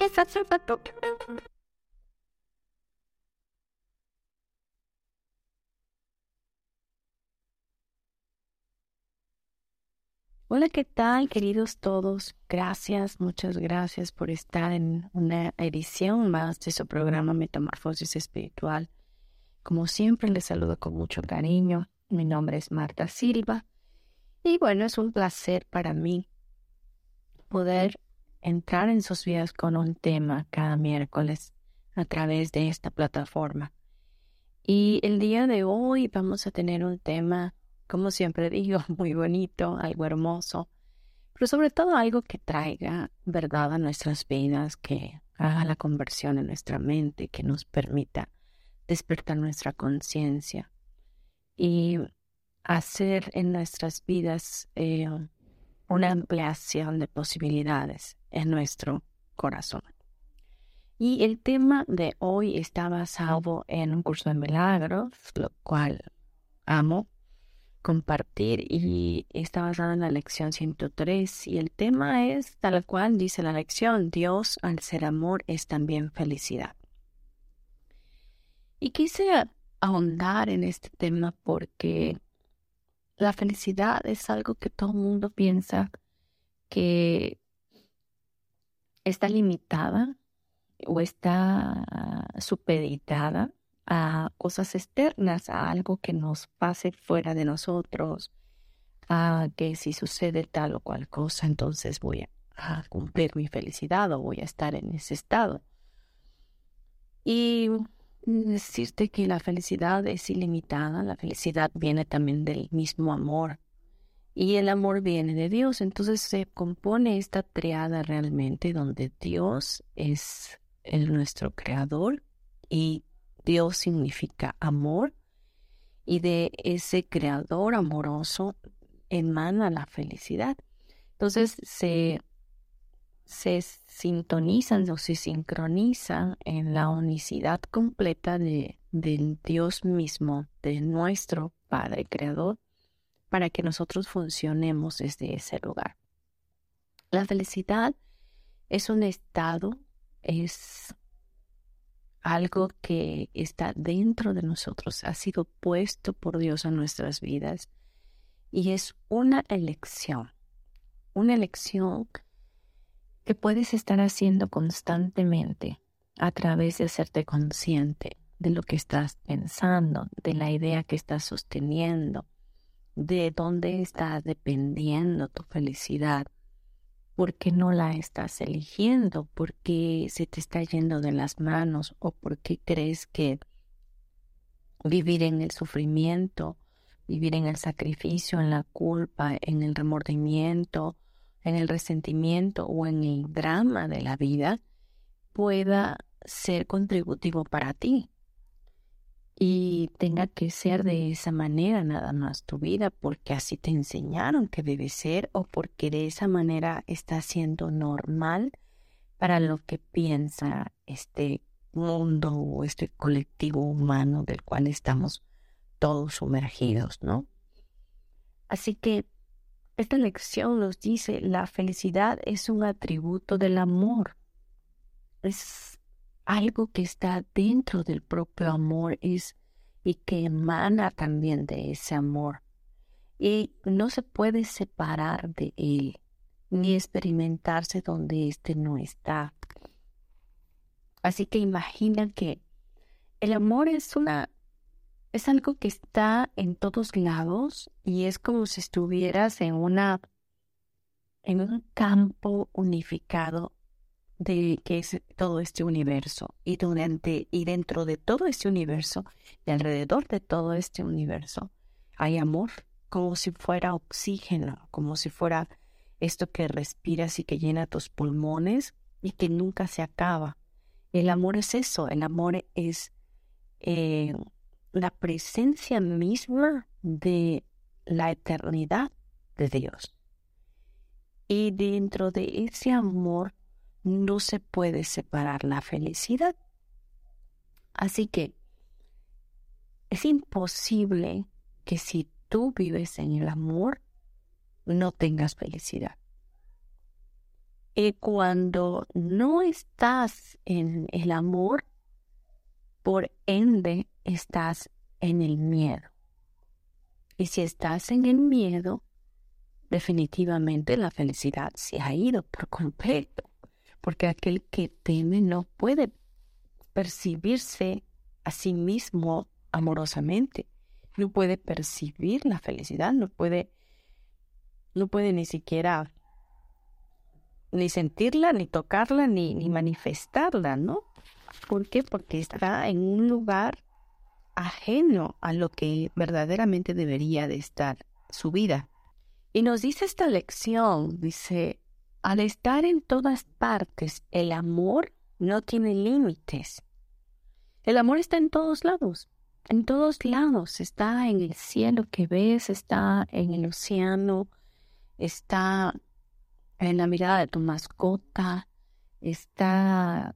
Yes, that's a book. Hola, ¿qué tal, queridos todos? Gracias, muchas gracias por estar en una edición más de su programa Metamorfosis Espiritual. Como siempre, les saludo con mucho cariño. Mi nombre es Marta Silva. Y bueno, es un placer para mí poder entrar en sus vidas con un tema cada miércoles a través de esta plataforma. Y el día de hoy vamos a tener un tema como siempre digo, muy bonito, algo hermoso, pero sobre todo algo que traiga verdad a nuestras vidas, que haga la conversión en nuestra mente, que nos permita despertar nuestra conciencia y hacer en nuestras vidas eh, una ampliación de posibilidades en nuestro corazón. Y el tema de hoy está basado en un curso de milagros, lo cual amo compartir y está basada en la lección 103 y el tema es tal cual dice la lección, Dios al ser amor es también felicidad. Y quise ahondar en este tema porque la felicidad es algo que todo el mundo piensa que está limitada o está supeditada a cosas externas, a algo que nos pase fuera de nosotros, a que si sucede tal o cual cosa, entonces voy a, cumplir mi felicidad o voy a estar en ese estado. Y decirte que la felicidad es ilimitada, la felicidad viene también del mismo amor y el amor viene de Dios, entonces se compone esta triada realmente donde Dios es el nuestro creador y Dios significa amor y de ese creador amoroso emana la felicidad. Entonces se, se sintonizan o se sincronizan en la unicidad completa de, del Dios mismo, de nuestro Padre Creador, para que nosotros funcionemos desde ese lugar. La felicidad es un estado, es algo que está dentro de nosotros, ha sido puesto por Dios a nuestras vidas y es una elección, una elección que puedes estar haciendo constantemente a través de hacerte consciente de lo que estás pensando, de la idea que estás sosteniendo, de dónde está dependiendo tu felicidad, ¿Por qué no la estás eligiendo? ¿Por qué se te está yendo de las manos? ¿O por qué crees que vivir en el sufrimiento, vivir en el sacrificio, en la culpa, en el remordimiento, en el resentimiento o en el drama de la vida pueda ser contributivo para ti? Y tenga que ser de esa manera nada más tu vida, porque así te enseñaron que debe ser o porque de esa manera está siendo normal para lo que piensa este mundo o este colectivo humano del cual estamos todos sumergidos, ¿no? Así que esta lección nos dice, la felicidad es un atributo del amor. Es algo que está dentro del propio amor es y que emana también de ese amor. Y no se puede separar de él, ni experimentarse donde éste no está. Así que imagina que el amor es una es algo que está en todos lados y es como si estuvieras en una en un campo unificado de que es todo este universo y durante y dentro de todo este universo y alrededor de todo este universo hay amor como si fuera oxígeno como si fuera esto que respiras y que llena tus pulmones y que nunca se acaba. El amor es eso el amor es eh, la presencia misma de la eternidad de Dios. Y dentro de ese amor no se puede separar la felicidad. Así que es imposible que si tú vives en el amor, no tengas felicidad. Y cuando no estás en el amor, por ende estás en el miedo. Y si estás en el miedo, definitivamente la felicidad se ha ido por completo porque aquel que teme no puede percibirse a sí mismo amorosamente, no puede percibir la felicidad, no puede, no puede ni siquiera ni sentirla, ni tocarla, ni, ni manifestarla, ¿no? ¿Por qué? Porque está en un lugar ajeno a lo que verdaderamente debería de estar su vida. Y nos dice esta lección, dice, al estar en todas partes, el amor no tiene límites. El amor está en todos lados, en todos lados. Está en el cielo que ves, está en el océano, está en la mirada de tu mascota, está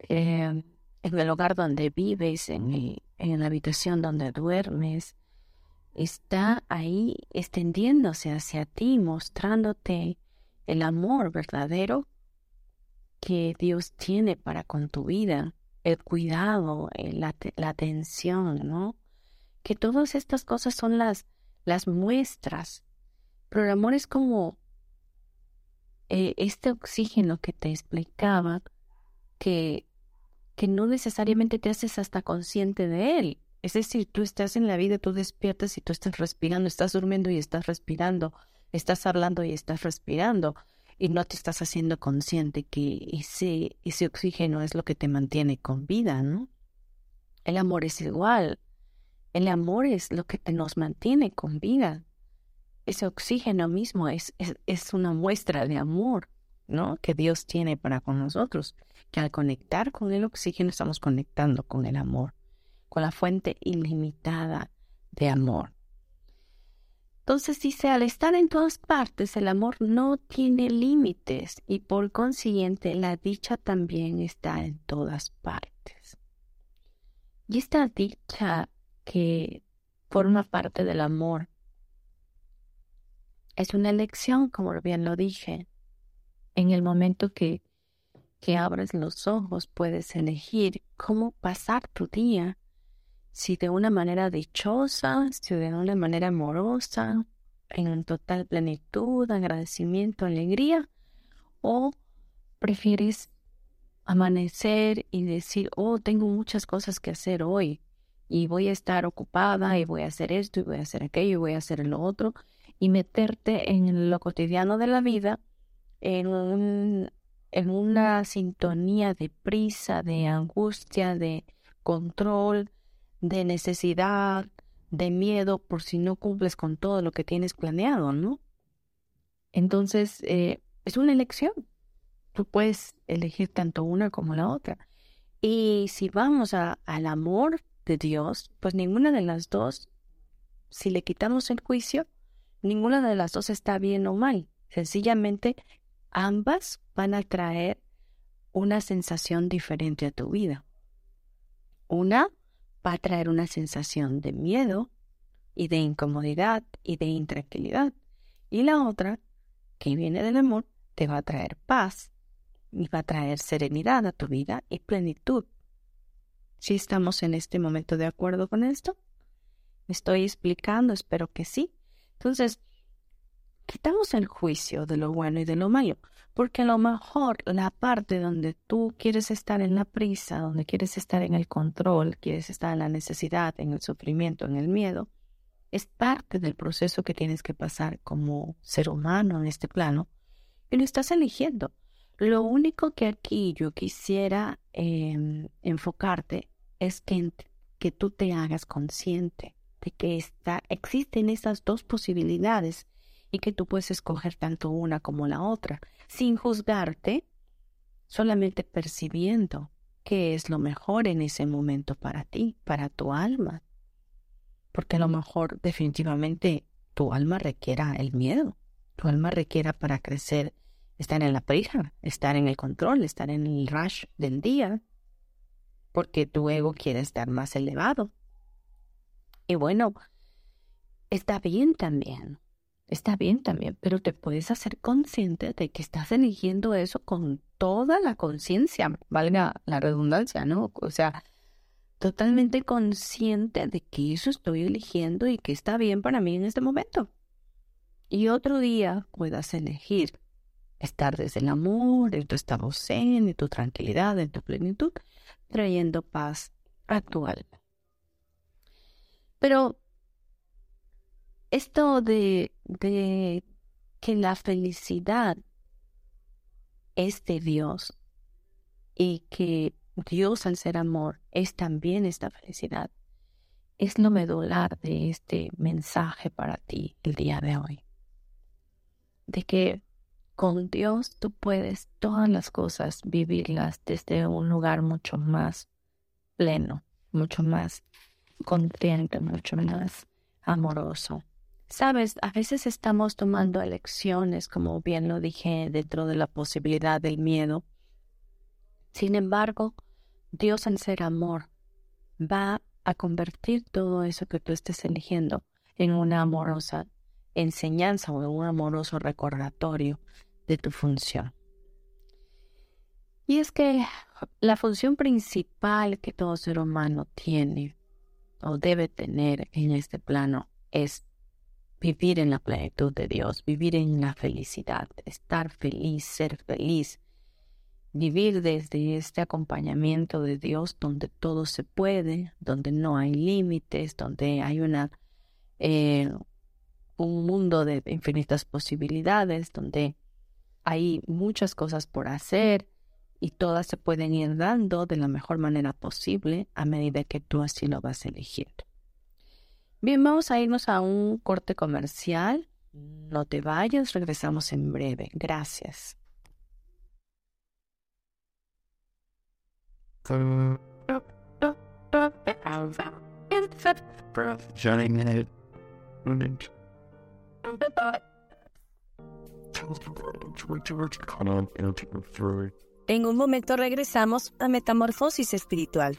em, en el hogar donde vives, en, en la habitación donde duermes. Está ahí extendiéndose hacia ti, mostrándote el amor verdadero que Dios tiene para con tu vida, el cuidado, eh, la, atención, ¿no? Que todas estas cosas son las, las muestras, pero el amor es como eh, este oxígeno que te explicaba, que, que no necesariamente te haces hasta consciente de él. Es decir, tú estás en la vida, tú despiertas y tú estás respirando, estás durmiendo y estás respirando, estás hablando y estás respirando y no te estás haciendo consciente que ese, ese oxígeno es lo que te mantiene con vida, ¿no? El amor es igual. El amor es lo que te nos mantiene con vida. Ese oxígeno mismo es, es, es una muestra de amor, ¿no? Que Dios tiene para con nosotros. Que al conectar con el oxígeno estamos conectando con el amor, con la fuente ilimitada de amor. Entonces dice, al estar en todas partes, el amor no tiene límites y por consiguiente la dicha también está en todas partes. Y esta dicha que forma parte del amor es una elección, como bien lo dije. En el momento que, que abres los ojos puedes elegir cómo pasar tu día si de una manera dichosa, si de una manera amorosa, en total plenitud, agradecimiento, alegría, o prefieres amanecer y decir, oh, tengo muchas cosas que hacer hoy y voy a estar ocupada y voy a hacer esto y voy a hacer aquello y voy a hacer lo otro y meterte en lo cotidiano de la vida en, un, en una sintonía de prisa, de angustia, de control, de necesidad, de miedo por si no cumples con todo lo que tienes planeado, ¿no? Entonces, eh, es una elección. Tú puedes elegir tanto una como la otra. Y si vamos a, al amor de Dios, pues ninguna de las dos, si le quitamos el juicio, ninguna de las dos está bien o mal. Sencillamente, ambas van a traer una sensación diferente a tu vida. Una va a traer una sensación de miedo y de incomodidad y de intranquilidad. Y la otra, que viene del amor, te va a traer paz y va a traer serenidad a tu vida y plenitud. ¿Sí estamos en este momento de acuerdo con esto? ¿Me estoy explicando? Espero que sí. Entonces, quitamos el juicio de lo bueno y de lo malo, porque a lo mejor la parte donde tú quieres estar en la prisa, donde quieres estar en el control, quieres estar en la necesidad, en el sufrimiento, en el miedo, es parte del proceso que tienes que pasar como ser humano en este plano y lo estás eligiendo. Lo único que aquí yo quisiera em, enfocarte es que, que tú te hagas consciente de que está, existen esas dos posibilidades y que tú puedes escoger tanto una como la otra, sin juzgarte, solamente percibiendo qué es lo mejor en ese momento para ti, para tu alma. Porque a lo mejor definitivamente tu alma requiera el miedo, tu alma requiera para crecer estar en la prisa, estar en el control, estar en el rush del día, porque tu ego quiere estar más elevado. Y bueno, está bien también, está bien también, pero te puedes hacer consciente de que estás eligiendo eso con toda la conciencia, valga la redundancia, ¿no? O sea, totalmente consciente de que eso estoy eligiendo y que está bien para mí en este momento. Y otro día puedas elegir estar desde el amor, en tu estado zen, en tu tranquilidad, en tu plenitud, trayendo paz a tu alma. Pero esto de, que la felicidad es de Dios y que Dios al ser amor es también esta felicidad, es lo medular de este mensaje para ti el día de hoy. De que con Dios tú puedes todas las cosas vivirlas desde un lugar mucho más pleno, mucho más contento, mucho más amoroso. Sabes, a veces estamos tomando elecciones, como bien lo dije, dentro de la posibilidad del miedo. Sin embargo, Dios al ser amor va a convertir todo eso que tú estés eligiendo en una amorosa enseñanza o en un amoroso recordatorio de tu función. Y es que la función principal que todo ser humano tiene o debe tener en este plano es vivir en la plenitud de Dios, vivir en la felicidad, estar feliz, ser feliz, vivir desde este acompañamiento de Dios donde todo se puede, donde no hay límites, donde hay una eh, un mundo de infinitas posibilidades, donde hay muchas cosas por hacer y todas se pueden ir dando de la mejor manera posible a medida que tú así lo vas eligiendo. Bien, vamos a irnos a un corte comercial. No te vayas, regresamos en breve. Gracias. En un momento regresamos a Metamorfosis Espiritual.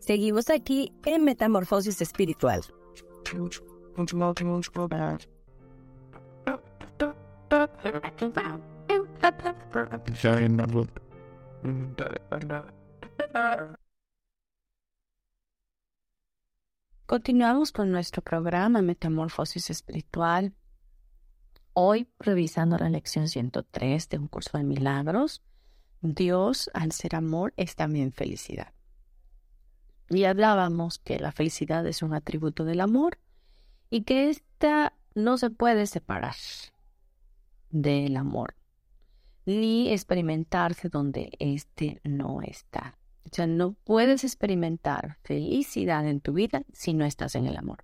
Seguimos aquí en Metamorfosis Espiritual. Continuamos con nuestro programa Metamorfosis Espiritual. Hoy, revisando la lección 103 de un curso de milagros, Dios, al ser amor, es también felicidad. Y hablábamos que la felicidad es un atributo del amor y que ésta no se puede separar del amor, ni experimentarse donde éste no está. O sea, no puedes experimentar felicidad en tu vida si no estás en el amor.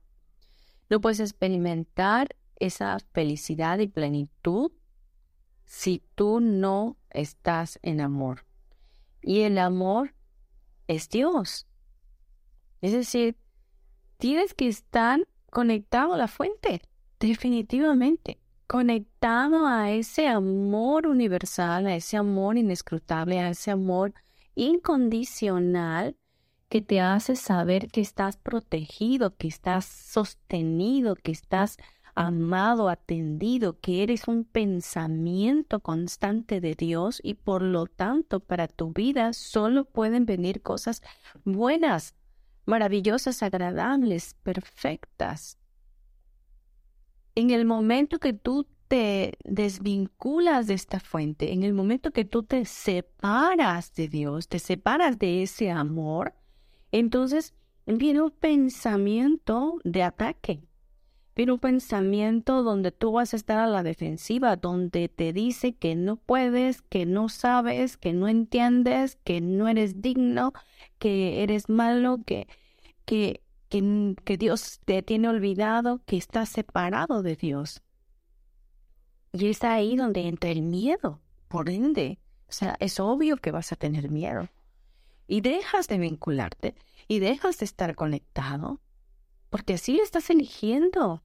No puedes experimentar esa felicidad y plenitud si tú no estás en amor. Y el amor es Dios. Es decir, tienes que estar conectado a la fuente, definitivamente. Conectado a ese amor universal, a ese amor inescrutable, a ese amor incondicional que te hace saber que estás protegido, que estás sostenido, que estás amado, atendido, que eres un pensamiento constante de Dios y por lo tanto para tu vida solo pueden venir cosas buenas, maravillosas, agradables, perfectas. En el momento que tú te desvinculas de esta fuente, en el momento que tú te separas de Dios, te separas de ese amor, entonces viene un pensamiento de ataque. Viene un pensamiento donde tú vas a estar a la defensiva, donde te dice que no puedes, que no sabes, que no entiendes, que no eres digno, que eres malo, que, que, que, que Dios te tiene olvidado, que estás separado de Dios. Y es ahí donde entra el miedo, por ende. O sea, es obvio que vas a tener miedo y dejas de vincularte y dejas de estar conectado, porque así estás eligiendo.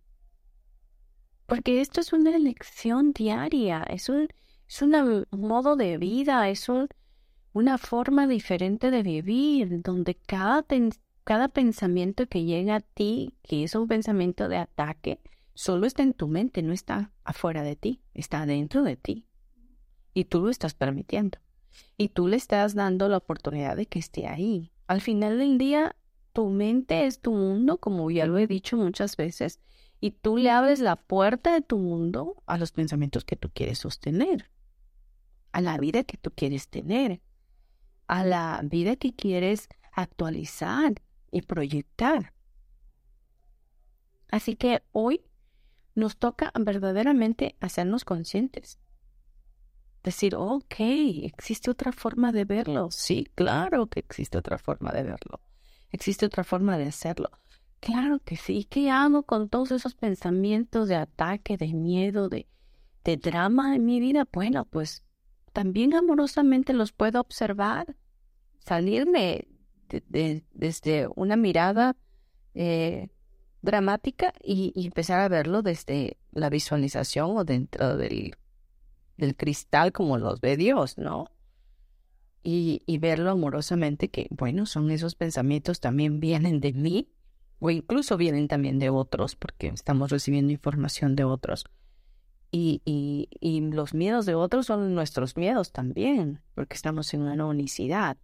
Porque esto es una elección diaria, es un, es un modo de vida, es un, una forma diferente de vivir, donde cada, cada pensamiento que llega a ti, que es un pensamiento de ataque, solo está en tu mente, no está afuera de ti, está dentro de ti. Y tú lo estás permitiendo y tú le estás dando la oportunidad de que esté ahí. Al final del día, tu mente es tu mundo, como ya lo he dicho muchas veces, y tú le abres la puerta de tu mundo a los pensamientos que tú quieres sostener, a la vida que tú quieres tener, a la vida que quieres actualizar y proyectar. Así que hoy nos toca verdaderamente hacernos conscientes decir, ok, existe otra forma de verlo. Sí, claro que existe otra forma de verlo. Existe otra forma de hacerlo. Claro que sí. ¿Qué hago con todos esos pensamientos de ataque, de miedo, de, de drama en mi vida? Bueno, pues también amorosamente los puedo observar, salirme desde una mirada eh, dramática y, y, empezar a verlo desde la visualización o dentro del del cristal como los ve Dios, ¿no? Y, y verlo amorosamente que, bueno, son esos pensamientos también vienen de mí o incluso vienen también de otros porque estamos recibiendo información de otros. Y, y, y, los miedos de otros son nuestros miedos también, porque estamos en una unicidad.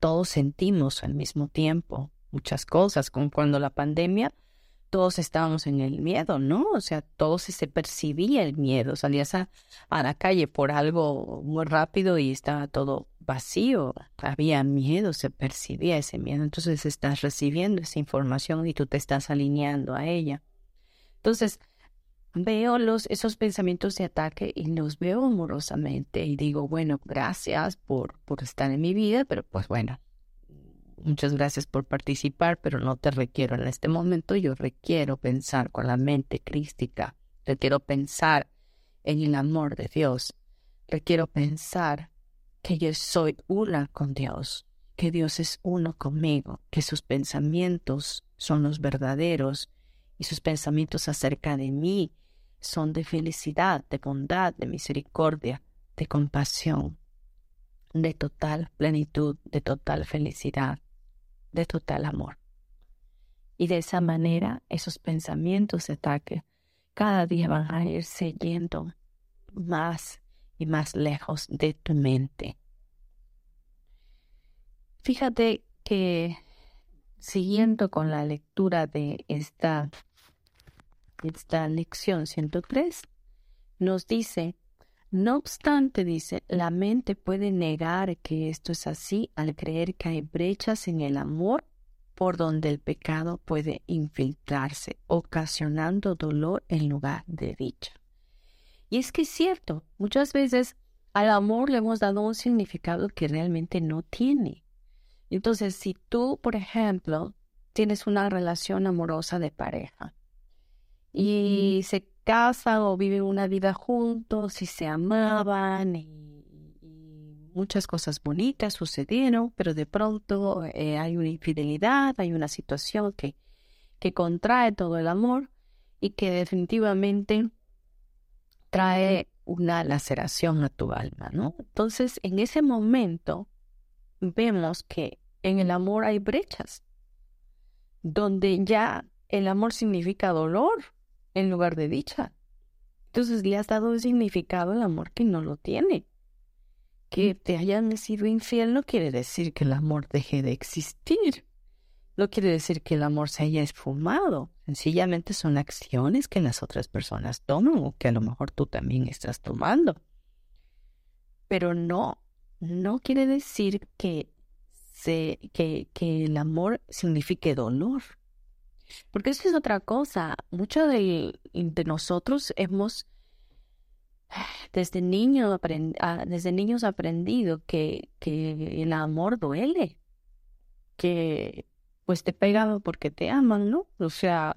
Todos sentimos al mismo tiempo muchas cosas, como cuando la pandemia todos estábamos en el miedo, ¿no? O sea, todos se percibía el miedo. Salías a, a la calle por algo muy rápido y estaba todo vacío. Había miedo, se percibía ese miedo. Entonces estás recibiendo esa información y tú te estás alineando a ella. Entonces, veo los, esos pensamientos de ataque y los veo amorosamente y digo, bueno, gracias por, por estar en mi vida, pero pues bueno, Muchas gracias por participar, pero no te requiero en este momento. Yo requiero pensar con la mente crística. Requiero pensar en el amor de Dios. Requiero pensar que yo soy una con Dios, que Dios es uno conmigo, que sus pensamientos son los verdaderos y sus pensamientos acerca de mí son de felicidad, de bondad, de misericordia, de compasión, de total plenitud, de total felicidad de total amor. Y de esa manera esos pensamientos de ataque cada día van a irse yendo más y más lejos de tu mente. Fíjate que siguiendo con la lectura de esta, esta lección 103, nos dice, no obstante, dice, la mente puede negar que esto es así al creer que hay brechas en el amor por donde el pecado puede infiltrarse, ocasionando dolor en lugar de dicha. Y es que es cierto, muchas veces al amor le hemos dado un significado que realmente no tiene. Entonces, si tú, por ejemplo, tienes una relación amorosa de pareja y se casan o viven una vida juntos y se amaban y, muchas cosas bonitas sucedieron, pero de pronto eh, hay una infidelidad, hay una situación que, que contrae todo el amor y que definitivamente trae una laceración a tu alma, ¿no? Entonces, en ese momento vemos que en el amor hay brechas, donde ya el amor significa dolor en lugar de dicha. Entonces le has dado un significado al amor que no lo tiene. Que te hayan sido infiel no quiere decir que el amor deje de existir. No quiere decir que el amor se haya esfumado. Sencillamente son acciones que las otras personas toman o que a lo mejor tú también estás tomando. Pero no, no quiere decir que, se, que, que el amor signifique dolor. Porque eso es otra cosa. Muchos de, nosotros hemos desde, niño ah, desde niños aprendido que, que el amor duele, que pues te pegan porque te aman, ¿no? O sea,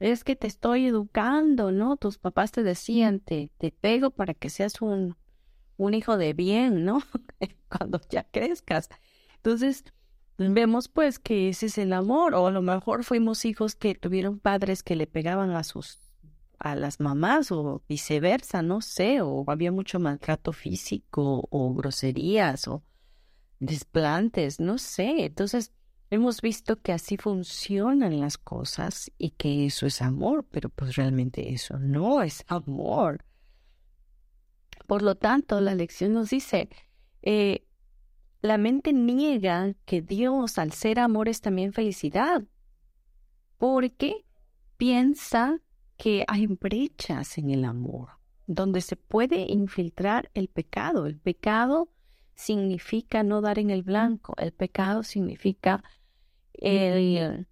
es que te estoy educando, ¿no? Tus papás te decían, te, te pego para que seas un, un hijo de bien, ¿no? Cuando ya crezcas. Entonces, vemos pues que ese es el amor, o a lo mejor fuimos hijos que tuvieron padres que le pegaban a sus a las mamás o viceversa, no sé, o había mucho maltrato físico o groserías o desplantes, no sé. Entonces, hemos visto que así funcionan las cosas y que eso es amor, pero pues realmente eso no es amor. Por lo tanto, la lección nos dice, eh, la mente niega que Dios al ser amor es también felicidad, porque piensa que hay brechas en el amor, donde se puede infiltrar el pecado. El pecado significa no dar en el blanco, el pecado significa el,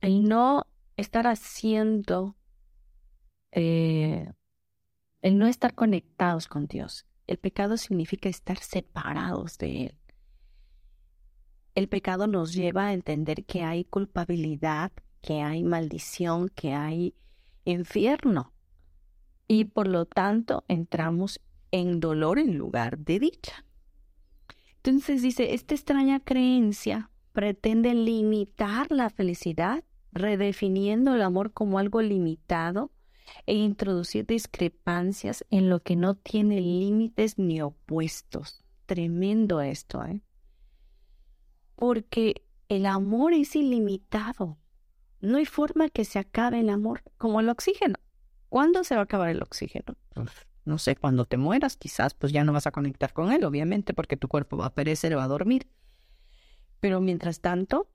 el no estar haciendo, eh, el no estar conectados con Dios. El pecado significa estar separados de Él. El pecado nos lleva a entender que hay culpabilidad, que hay maldición, que hay infierno. Y por lo tanto entramos en dolor en lugar de dicha. Entonces dice, esta extraña creencia pretende limitar la felicidad, redefiniendo el amor como algo limitado e introducir discrepancias en lo que no tiene límites ni opuestos. Tremendo esto, ¿eh? Porque el amor es ilimitado. No hay forma que se acabe el amor, como el oxígeno. ¿Cuándo se va a acabar el oxígeno? No sé, cuando te mueras, quizás pues ya no vas a conectar con él, obviamente, porque tu cuerpo va a perecer, va a dormir. Pero mientras tanto,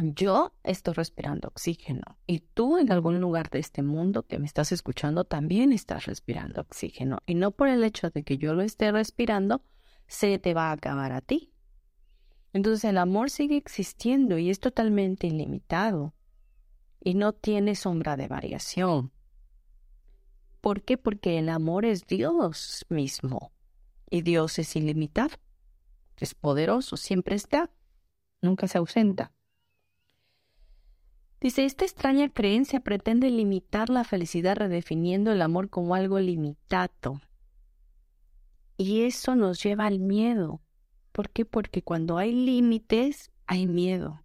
yo estoy respirando oxígeno y tú en algún lugar de este mundo que me estás escuchando también estás respirando oxígeno y no por el hecho de que yo lo esté respirando se te va a acabar a ti. Entonces el amor sigue existiendo y es totalmente ilimitado y no tiene sombra de variación. ¿Por qué? Porque el amor es Dios mismo y Dios es ilimitado, es poderoso, siempre está, nunca se ausenta. Dice, esta extraña creencia pretende limitar la felicidad redefiniendo el amor como algo limitado. Y eso nos lleva al miedo. ¿Por qué? Porque cuando hay límites, hay miedo.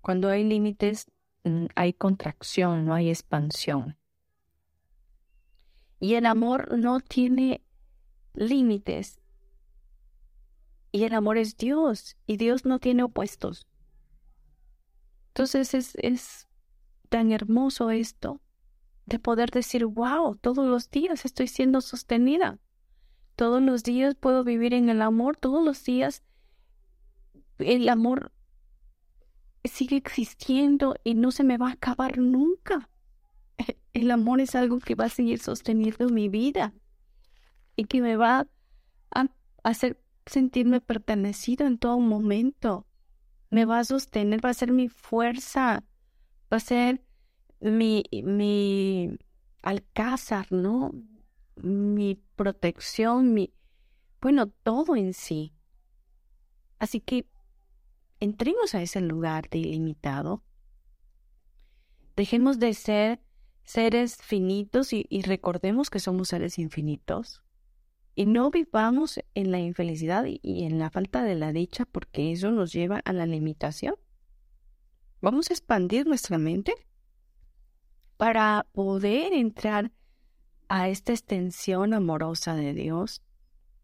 Cuando hay límites, mm, hay contracción, no hay expansión. Y el amor no tiene límites. Y el amor es Dios, y Dios no tiene opuestos. Entonces es, es tan hermoso esto de poder decir, wow, todos los días estoy siendo sostenida. Todos los días puedo vivir en el amor, todos los días el amor sigue existiendo y no se me va a acabar nunca. el amor es algo que va a seguir sosteniendo mi vida y que me va a hacer sentirme pertenecido en todo momento. Me va a sostener, va a ser mi fuerza, va a ser mi, mi alcázar, ¿no? Mi protección, mi, bueno, todo en sí. Así que entremos a ese lugar de ilimitado. Dejemos de ser seres finitos y, recordemos que somos seres infinitos. Y no vivamos en la infelicidad y, en la falta de la dicha porque eso nos lleva a la limitación. Vamos a expandir nuestra mente para poder entrar a esta extensión amorosa de Dios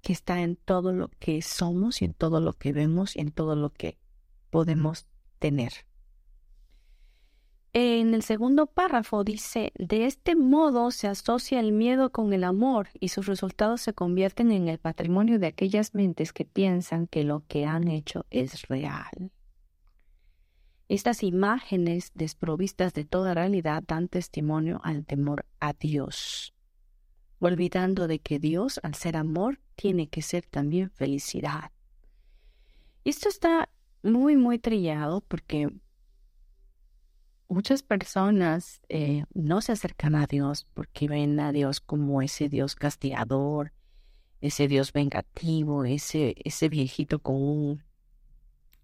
que está en todo lo que somos y en todo lo que vemos y en todo lo que podemos tener. En el segundo párrafo dice, de este modo se asocia el miedo con el amor y sus resultados se convierten en el patrimonio de aquellas mentes que piensan que lo que han hecho es real. Estas imágenes desprovistas de toda realidad dan testimonio al temor a Dios, olvidando de que Dios, al ser amor, tiene que ser también felicidad. Esto está muy, muy trillado porque muchas personas eh, no se acercan a Dios porque ven a Dios como ese Dios castigador, ese Dios vengativo, ese, ese viejito con un,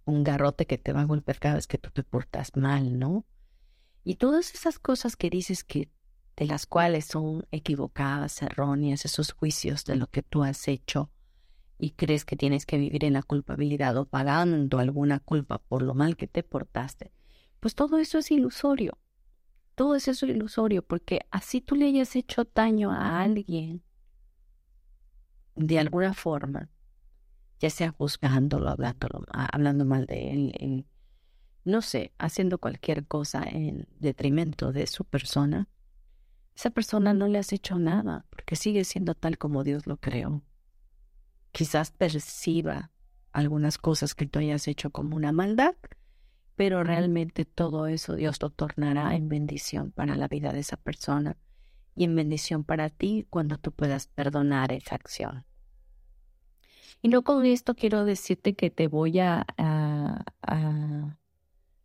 un garrote que te va a golpear cada vez que tú te portas mal, ¿no? Y todas esas cosas que dices que de las cuales son equivocadas, erróneas, esos juicios de lo que tú has hecho y crees que tienes que vivir en la culpabilidad o pagando alguna culpa por lo mal que te portaste, pues todo eso es ilusorio. Todo eso es ilusorio porque así tú le hayas hecho daño a alguien de alguna forma, ya sea juzgándolo, hablándolo, hablando mal de él, no sé, haciendo cualquier cosa en detrimento de su persona, esa persona no le has hecho nada porque sigue siendo tal como Dios lo creó. Quizás perciba algunas cosas que tú hayas hecho como una maldad, pero realmente todo eso Dios lo tornará en bendición para la vida de esa persona y en bendición para ti cuando tú puedas perdonar esa acción. Y no con esto quiero decirte que te voy a, a,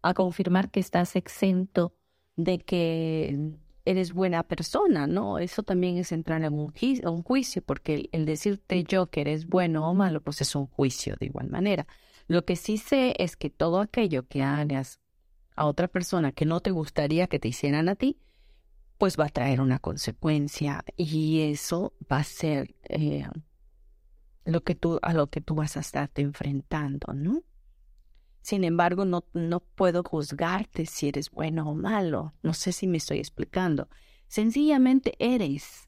a, confirmar que estás exento de que eres buena persona, ¿no? Eso también es entrar en un, un juicio, porque el, decirte yo que eres bueno o malo, pues es un juicio de igual manera. Lo que sí sé es que todo aquello que hagas a otra persona que no te gustaría que te hicieran a ti, pues va a traer una consecuencia y eso va a ser eh, lo que tú, a lo que tú vas a estarte enfrentando, ¿no? Sin embargo, no, no puedo juzgarte si eres bueno o malo. No sé si me estoy explicando. Sencillamente eres.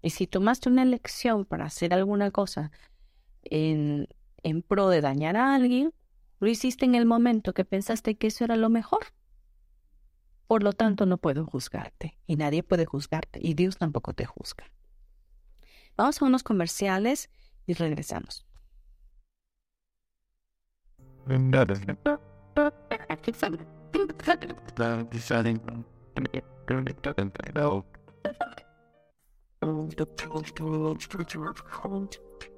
Y si tomaste una elección para hacer alguna cosa en, en pro de dañar a alguien, lo hiciste en el momento que pensaste que eso era lo mejor. Por lo tanto, no puedo juzgarte y nadie puede juzgarte y Dios tampoco te juzga. Vamos a unos comerciales y regresamos.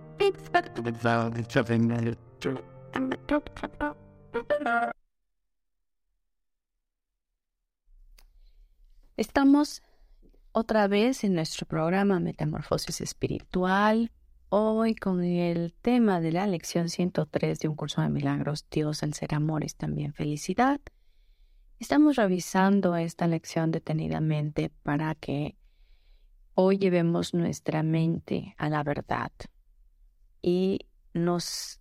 Estamos otra vez en nuestro programa Metamorfosis Espiritual, hoy con el tema de la lección 103 de un curso de milagros, Dios al ser amor es también felicidad. Estamos revisando esta lección detenidamente para que hoy llevemos nuestra mente a la verdad, y nos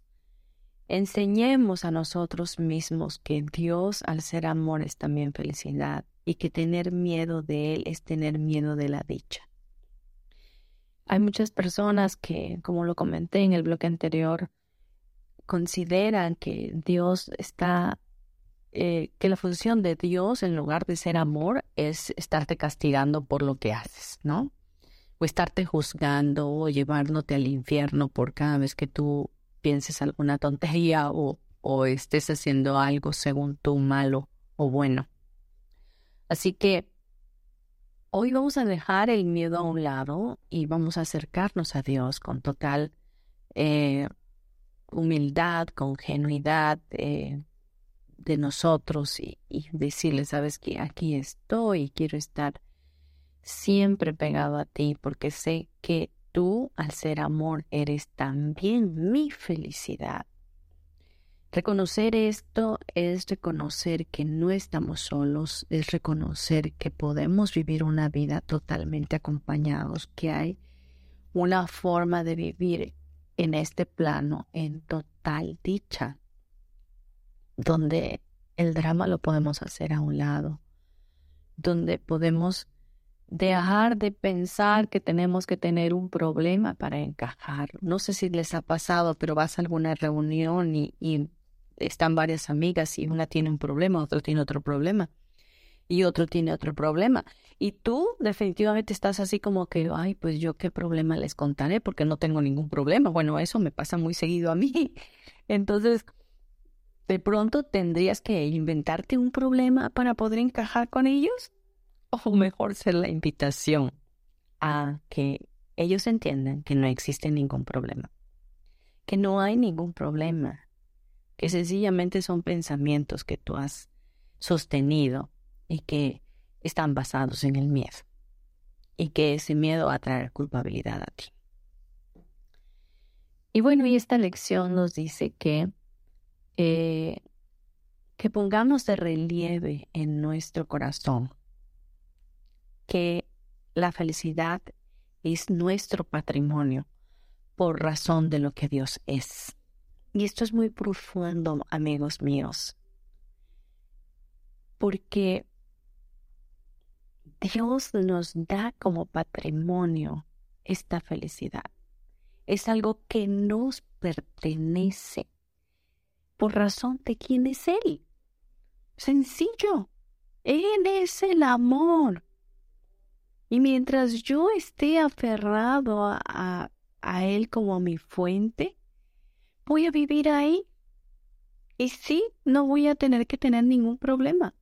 enseñemos a nosotros mismos que Dios al ser amor es también felicidad y que tener miedo de Él es tener miedo de la dicha. Hay muchas personas que, como lo comenté en el bloque anterior, consideran que Dios está, eh, que la función de Dios en lugar de ser amor es estarte castigando por lo que haces, ¿no? O estarte juzgando o llevándote al infierno por cada vez que tú pienses alguna tontería o, o estés haciendo algo según tú malo o bueno. Así que hoy vamos a dejar el miedo a un lado y vamos a acercarnos a Dios con total eh, humildad, con genuidad eh, de nosotros y, y decirle, sabes que aquí estoy y quiero estar siempre pegado a ti porque sé que tú, al ser amor, eres también mi felicidad. Reconocer esto es reconocer que no estamos solos, es reconocer que podemos vivir una vida totalmente acompañados, que hay una forma de vivir en este plano en total dicha, donde el drama lo podemos hacer a un lado, donde podemos dejar de pensar que tenemos que tener un problema para encajar. No sé si les ha pasado, pero vas a alguna reunión y, y están varias amigas y una tiene un problema, otro tiene otro problema y otro tiene otro problema. Y tú definitivamente estás así como que, ay, pues yo qué problema les contaré porque no tengo ningún problema. Bueno, eso me pasa muy seguido a mí. Entonces, de pronto tendrías que inventarte un problema para poder encajar con ellos o mejor ser la invitación a que ellos entiendan que no existe ningún problema, que no hay ningún problema, que sencillamente son pensamientos que tú has sostenido y que están basados en el miedo y que ese miedo va a traer culpabilidad a ti. Y bueno, y esta lección nos dice que, eh, que pongamos de relieve en nuestro corazón que la felicidad es nuestro patrimonio por razón de lo que Dios es. Y esto es muy profundo, amigos míos, porque Dios nos da como patrimonio esta felicidad. Es algo que nos pertenece por razón de quién es Él. Sencillo. Él es el amor. Y mientras yo esté aferrado a, Él como mi fuente, voy a vivir ahí. Y sí, no voy a tener que tener ningún problema.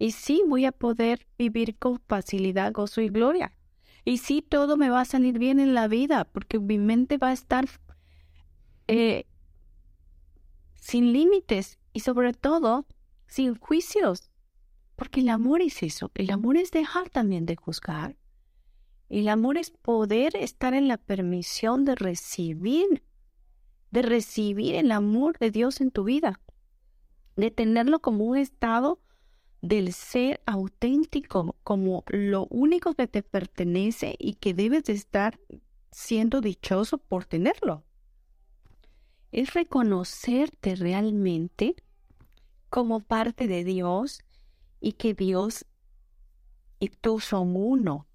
Y sí, voy a poder vivir con facilidad, gozo y gloria. Y sí, todo me va a salir bien en la vida, porque mi mente va a estar eh, sin límites y sobre todo sin juicios. Porque el amor es eso, el amor es dejar también de juzgar. El amor es poder estar en la permisión de recibir de recibir el amor de Dios en tu vida, de tenerlo como un estado del ser auténtico, como lo único que te pertenece y que debes de estar siendo dichoso por tenerlo. Es reconocerte realmente como parte de Dios y que Dios y tú son uno.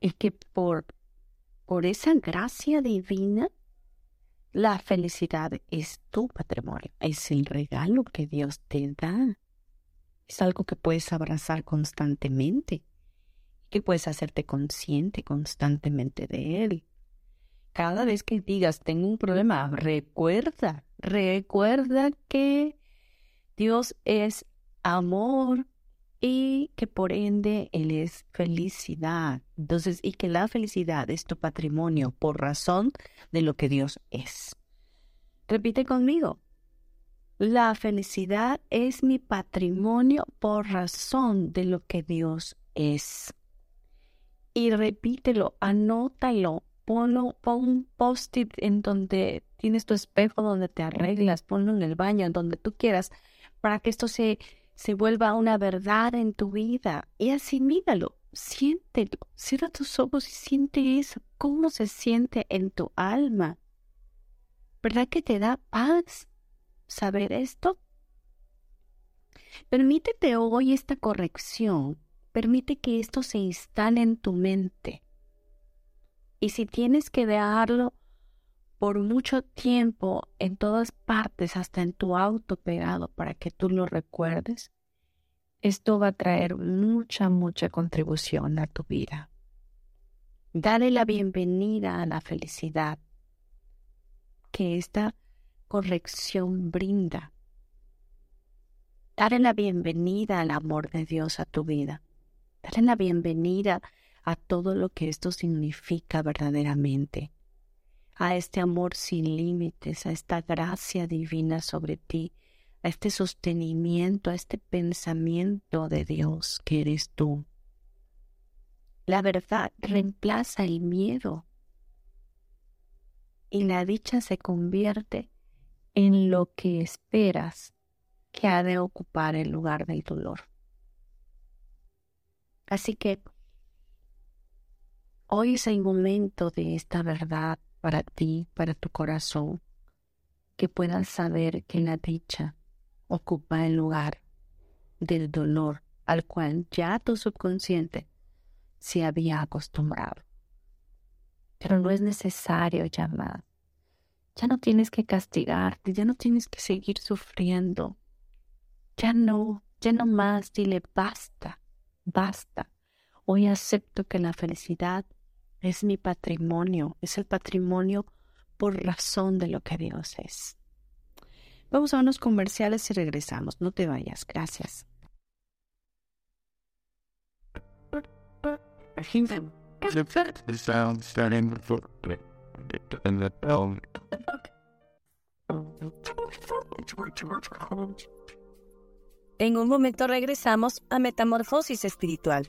Y que por, por esa gracia divina la felicidad es tu patrimonio, es el regalo que Dios te da. Es algo que puedes abrazar constantemente, que puedes hacerte consciente constantemente de él. Cada vez que digas tengo un problema, recuerda, recuerda que Dios es amor, y que por ende Él es felicidad. Entonces, y que la felicidad es tu patrimonio por razón de lo que Dios es. Repite conmigo. La felicidad es mi patrimonio por razón de lo que Dios es. Y repítelo, anótalo, ponlo, pon un post-it en donde tienes tu espejo, donde te arreglas, ponlo en el baño, en donde tú quieras, para que esto se, se vuelva una verdad en tu vida. Y así míralo, siéntelo, cierra tus ojos y siente eso, cómo se siente en tu alma. ¿Verdad que te da paz? saber esto? Permítete hoy esta corrección, permite que esto se instale en tu mente. Y si tienes que dejarlo por mucho tiempo en todas partes, hasta en tu auto pegado para que tú lo recuerdes, esto va a traer mucha, mucha contribución a tu vida. Dale la bienvenida a la felicidad que esta corrección brinda. Dale la bienvenida al amor de Dios a tu vida. Dale la bienvenida a todo lo que esto significa verdaderamente. A este amor sin límites, a esta gracia divina sobre ti, a este sostenimiento, a este pensamiento de Dios que eres tú. La verdad reemplaza el miedo y la dicha se convierte en lo que esperas que ha de ocupar el lugar del dolor. Así que hoy es el momento de esta verdad para ti, para tu corazón, que puedas saber que la dicha ocupa el lugar del dolor al cual ya tu subconsciente se había acostumbrado. Pero no es necesario llamar ya no tienes que castigarte, ya no tienes que seguir sufriendo. Ya no, ya no más, dile basta, basta. Hoy acepto que la felicidad es mi patrimonio, es el patrimonio por razón de lo que Dios es. Vamos a unos comerciales y regresamos. No te vayas. Gracias. En un momento regresamos a Metamorfosis Espiritual.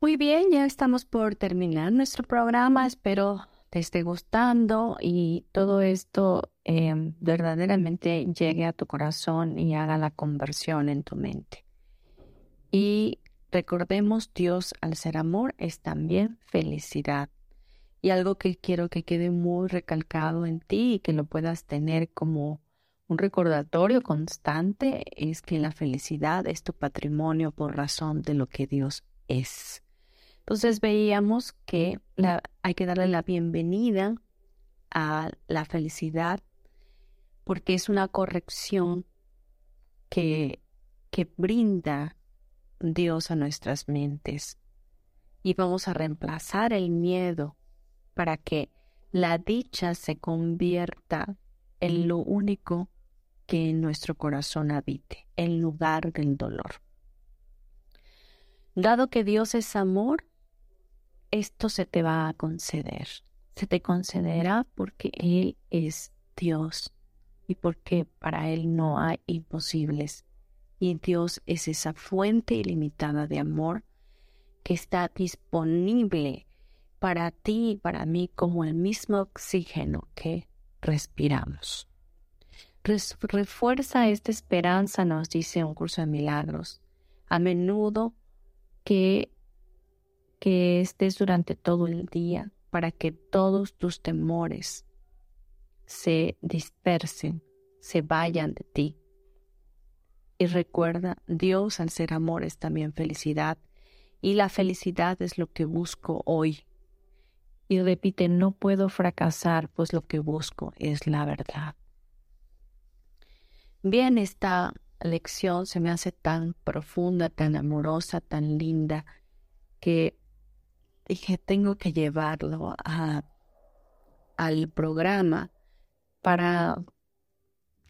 Muy bien, ya estamos por terminar nuestro programa. Espero te esté gustando y todo esto em, verdaderamente llegue a tu corazón y haga la conversión en tu mente. Y recordemos, Dios al ser amor es también felicidad. Y algo que quiero que quede muy recalcado en ti y que lo puedas tener como un recordatorio constante es que la felicidad es tu patrimonio por razón de lo que Dios es. Entonces veíamos que hay que darle la bienvenida a la felicidad porque es una corrección que, que brinda Dios a nuestras mentes. Y vamos a reemplazar el miedo para que la dicha se convierta en lo único que en nuestro corazón habite, en lugar del dolor. Dado que Dios es amor, esto se te va a conceder. Se te concederá porque Él es Dios y porque para Él no hay imposibles. Y Dios es esa fuente ilimitada de amor que está disponible para ti y para mí como el mismo oxígeno que respiramos. Refuerza esta esperanza, nos dice un curso de milagros. A menudo que, que estés durante todo el día para que todos tus temores se dispersen, se vayan de ti. Y recuerda, Dios al ser amor es también felicidad, y la felicidad es lo que busco hoy. Y repite, no puedo fracasar, pues lo que busco es la verdad. Bien, esta lección se me hace tan profunda, tan amorosa, tan linda, que dije, tengo que llevarlo al programa para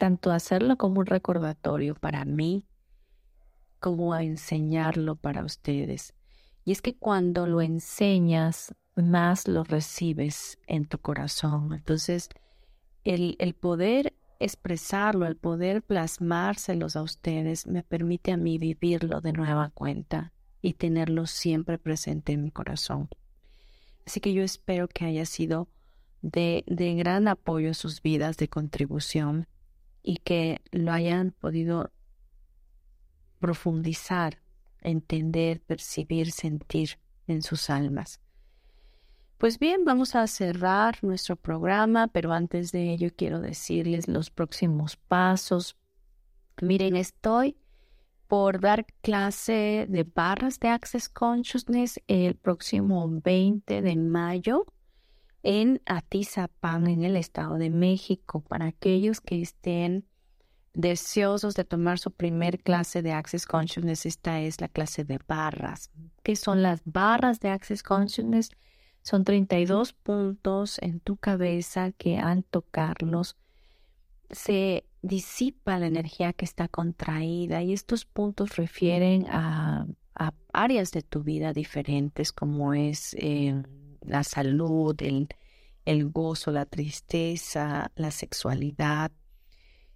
tanto hacerlo como un recordatorio para mí, como a enseñarlo para ustedes. Y es que cuando lo enseñas, más lo recibes en tu corazón. Entonces, el, el poder expresarlo, el poder plasmárselos a ustedes, me permite a mí vivirlo de nueva cuenta y tenerlo siempre presente en mi corazón. Así que yo espero que haya sido de, de gran apoyo a sus vidas, de contribución y que lo hayan podido profundizar, entender, percibir, sentir en sus almas. Pues bien, vamos a cerrar nuestro programa, pero antes de ello quiero decirles los próximos pasos. Miren, estoy por dar clase de barras de Access Consciousness el próximo 20 de mayo en Atizapán, en el Estado de México, para aquellos que estén deseosos de tomar su primer clase de Access Consciousness, esta es la clase de barras. ¿Qué son las barras de Access Consciousness? Son 32 puntos en tu cabeza que al tocarlos se disipa la energía que está contraída y estos puntos refieren a, áreas de tu vida diferentes como es eh, la salud, el, el, gozo, la tristeza, la sexualidad,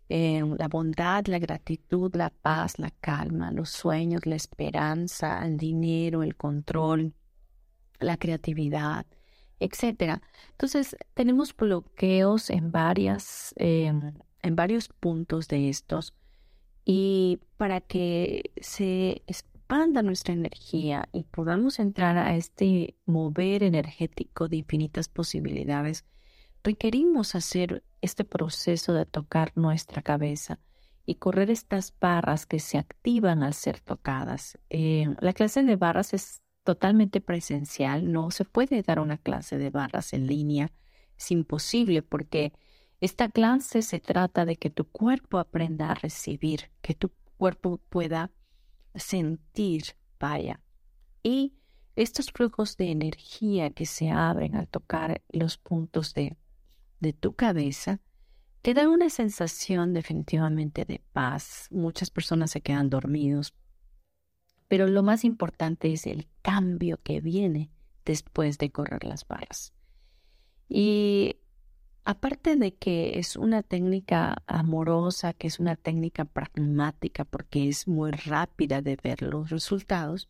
eh, la bondad, la gratitud, la paz, la calma, los sueños, la esperanza, el dinero, el control, la creatividad, etcétera. Entonces, tenemos bloqueos en varias, em, en varios puntos de estos y para que se expanda nuestra energía y podamos entrar a este mover energético de infinitas posibilidades, requerimos hacer este proceso de tocar nuestra cabeza y correr estas barras que se activan al ser tocadas. Eh, la clase de barras es totalmente presencial, no se puede dar una clase de barras en línea, es imposible porque esta clase se trata de que tu cuerpo aprenda a recibir, que tu cuerpo pueda sentir, vaya. Y estos flujos de energía que se abren al tocar los puntos de, de tu cabeza, te dan una sensación definitivamente de paz. Muchas personas se quedan dormidos pero lo más importante es el cambio que viene después de correr las barras. Y aparte de que es una técnica amorosa, que es una técnica pragmática porque es muy rápida de ver los resultados,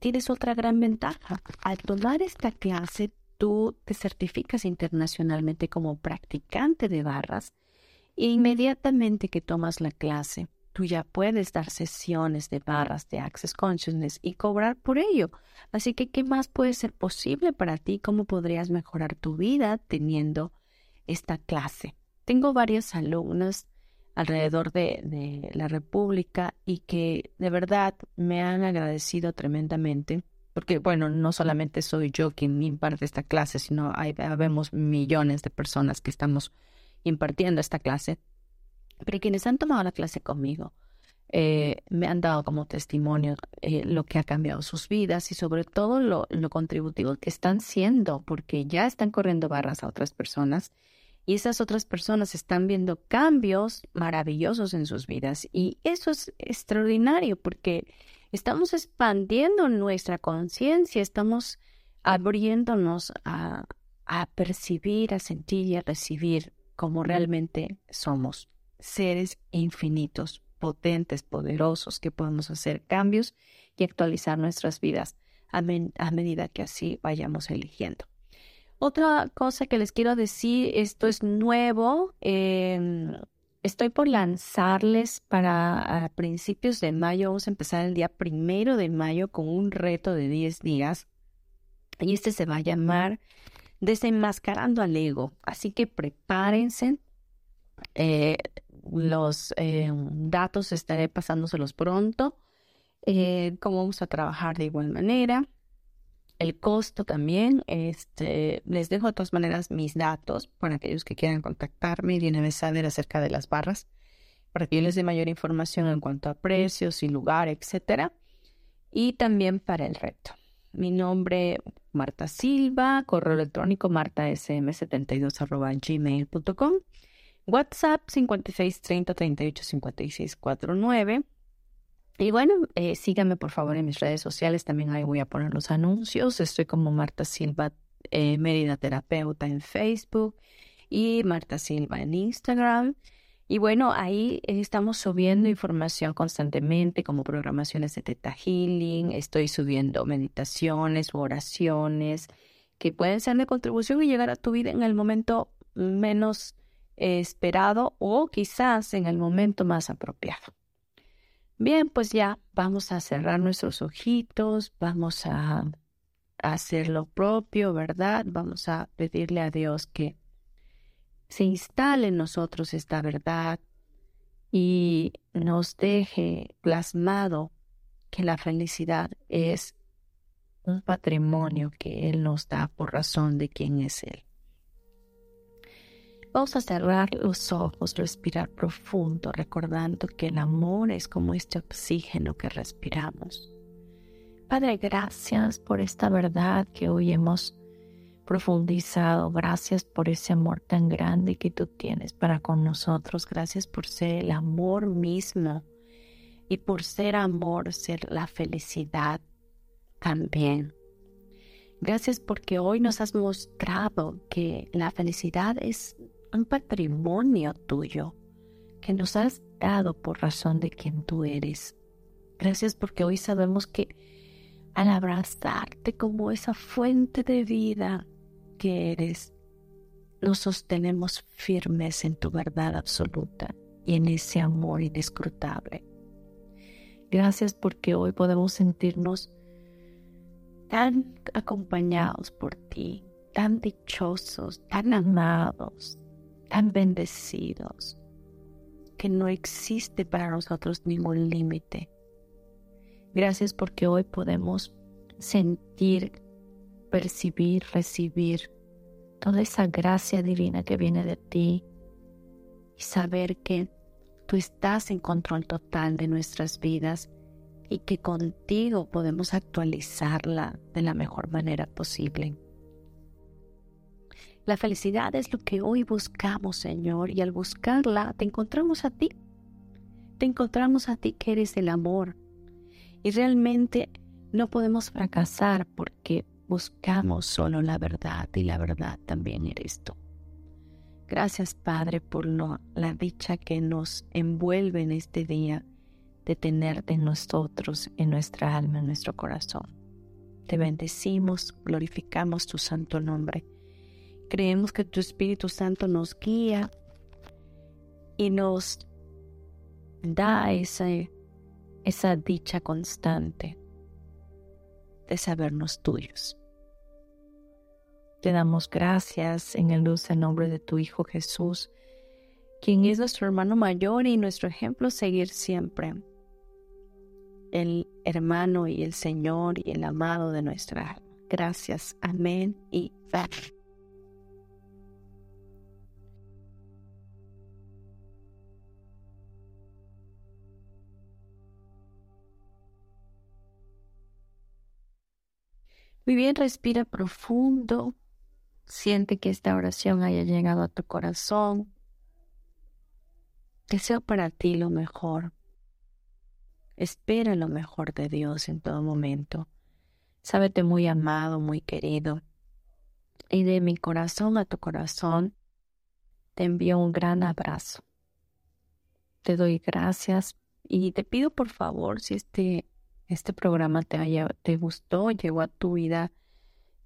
tienes otra gran ventaja. Al tomar esta clase, tú te certificas internacionalmente como practicante de barras e inmediatamente que tomas la clase, tú ya puedes dar sesiones de barras de Access Consciousness y cobrar por ello. Así que, ¿qué más puede ser posible para ti? ¿Cómo podrías mejorar tu vida teniendo esta clase? Tengo varias alumnas alrededor de, de la República y que de verdad me han agradecido tremendamente porque bueno, no solamente soy yo quien imparte esta clase, sino hay, vemos millones de personas que estamos impartiendo esta clase. Pero quienes han tomado la clase conmigo eh, me han dado como testimonio eh, lo que ha cambiado sus vidas y sobre todo lo, lo contributivo que están siendo, porque ya están corriendo barras a otras personas y esas otras personas están viendo cambios maravillosos en sus vidas. Y eso es extraordinario porque estamos expandiendo nuestra conciencia, estamos abriéndonos a, a percibir, a sentir y a recibir como realmente somos, seres infinitos, potentes, poderosos, que podemos hacer cambios y actualizar nuestras vidas a, medida que así vayamos eligiendo. Otra cosa que les quiero decir, esto es nuevo. Em, estoy por lanzarles para a principios de mayo. Vamos a empezar el día primero de mayo con un reto de 10 días. Y este se va a llamar Desenmascarando al Ego. Así que prepárense. Eh, los eh, datos estaré pasándoselos pronto. Eh, cómo vamos a trabajar de igual manera el costo también. Este, les dejo de todas maneras mis datos para aquellos que quieran contactarme y vienen a saber acerca de las barras, para que yo les dé mayor información en cuanto a precios y lugar, etcétera. Y también para el reto. Mi nombre, Marta Silva, correo electrónico martasm72 gmail.com, WhatsApp 5630 38 56 49 y bueno, eh, síganme por favor en mis redes sociales, también ahí voy a poner los anuncios. Estoy como Marta Silva eh, Mérida Terapeuta en Facebook y Marta Silva en Instagram. Y bueno, ahí estamos subiendo información constantemente como programaciones de Teta Healing, estoy subiendo meditaciones oraciones que pueden ser de contribución y llegar a tu vida en el momento menos esperado o quizás en el momento más apropiado. Bien, pues ya vamos a cerrar nuestros ojitos, vamos a, hacer lo propio, ¿verdad? Vamos a pedirle a Dios que se instale en nosotros esta verdad y nos deje plasmado que la felicidad es un patrimonio que Él nos da por razón de quién es Él. Vamos a cerrar los ojos, respirar profundo, recordando que el amor es como este oxígeno que respiramos. Padre, gracias por esta verdad que hoy hemos profundizado. Gracias por ese amor tan grande que tú tienes para con nosotros. Gracias por ser el amor mismo y por ser amor, ser la felicidad también. Gracias porque hoy nos has mostrado que la felicidad es un patrimonio tuyo que nos has dado por razón de quien tú eres. Gracias porque hoy sabemos que al abrazarte como esa fuente de vida que eres, nos sostenemos firmes en tu verdad absoluta y en ese amor inescrutable. Gracias porque hoy podemos sentirnos tan acompañados por ti, tan dichosos, tan amados, tan bendecidos que no existe para nosotros ningún límite. Gracias porque hoy podemos sentir, percibir, recibir toda esa gracia divina que viene de ti y saber que tú estás en control total de nuestras vidas y que contigo podemos actualizarla de la mejor manera posible. La felicidad es lo que hoy buscamos, Señor, y al buscarla te encontramos a ti. Te encontramos a ti que eres el amor. Y realmente no podemos fracasar porque buscamos solo la verdad y la verdad también eres tú. Gracias, Padre, por la dicha que nos envuelve en este día de tenerte en nosotros, en nuestra alma, en nuestro corazón. Te bendecimos, glorificamos tu santo nombre Creemos que tu Espíritu Santo nos guía y nos da esa, dicha constante de sabernos tuyos. Te damos gracias en el dulce nombre de tu Hijo Jesús, quien es nuestro hermano mayor y nuestro ejemplo seguir siempre. El hermano y el Señor y el amado de nuestra alma. Gracias. Amén y amén. Muy bien, respira profundo. Siente que esta oración haya llegado a tu corazón. Deseo para ti lo mejor. Espera lo mejor de Dios en todo momento. Sábete muy amado, muy querido. Y de mi corazón a tu corazón te envío un gran abrazo. Te doy gracias y te pido por favor, si este, este programa te, haya, te gustó, llegó a tu vida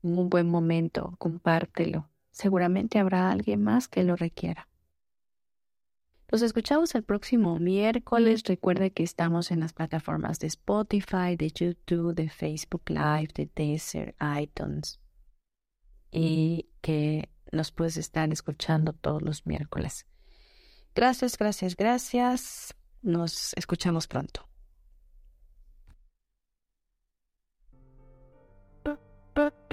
en un buen momento, compártelo. Seguramente habrá alguien más que lo requiera. Los escuchamos el próximo miércoles. Recuerde que estamos en las plataformas de Spotify, de YouTube, de Facebook Live, de Deezer, iTunes. Y que nos puedes estar escuchando todos los miércoles. Gracias, gracias, gracias. Nos escuchamos pronto.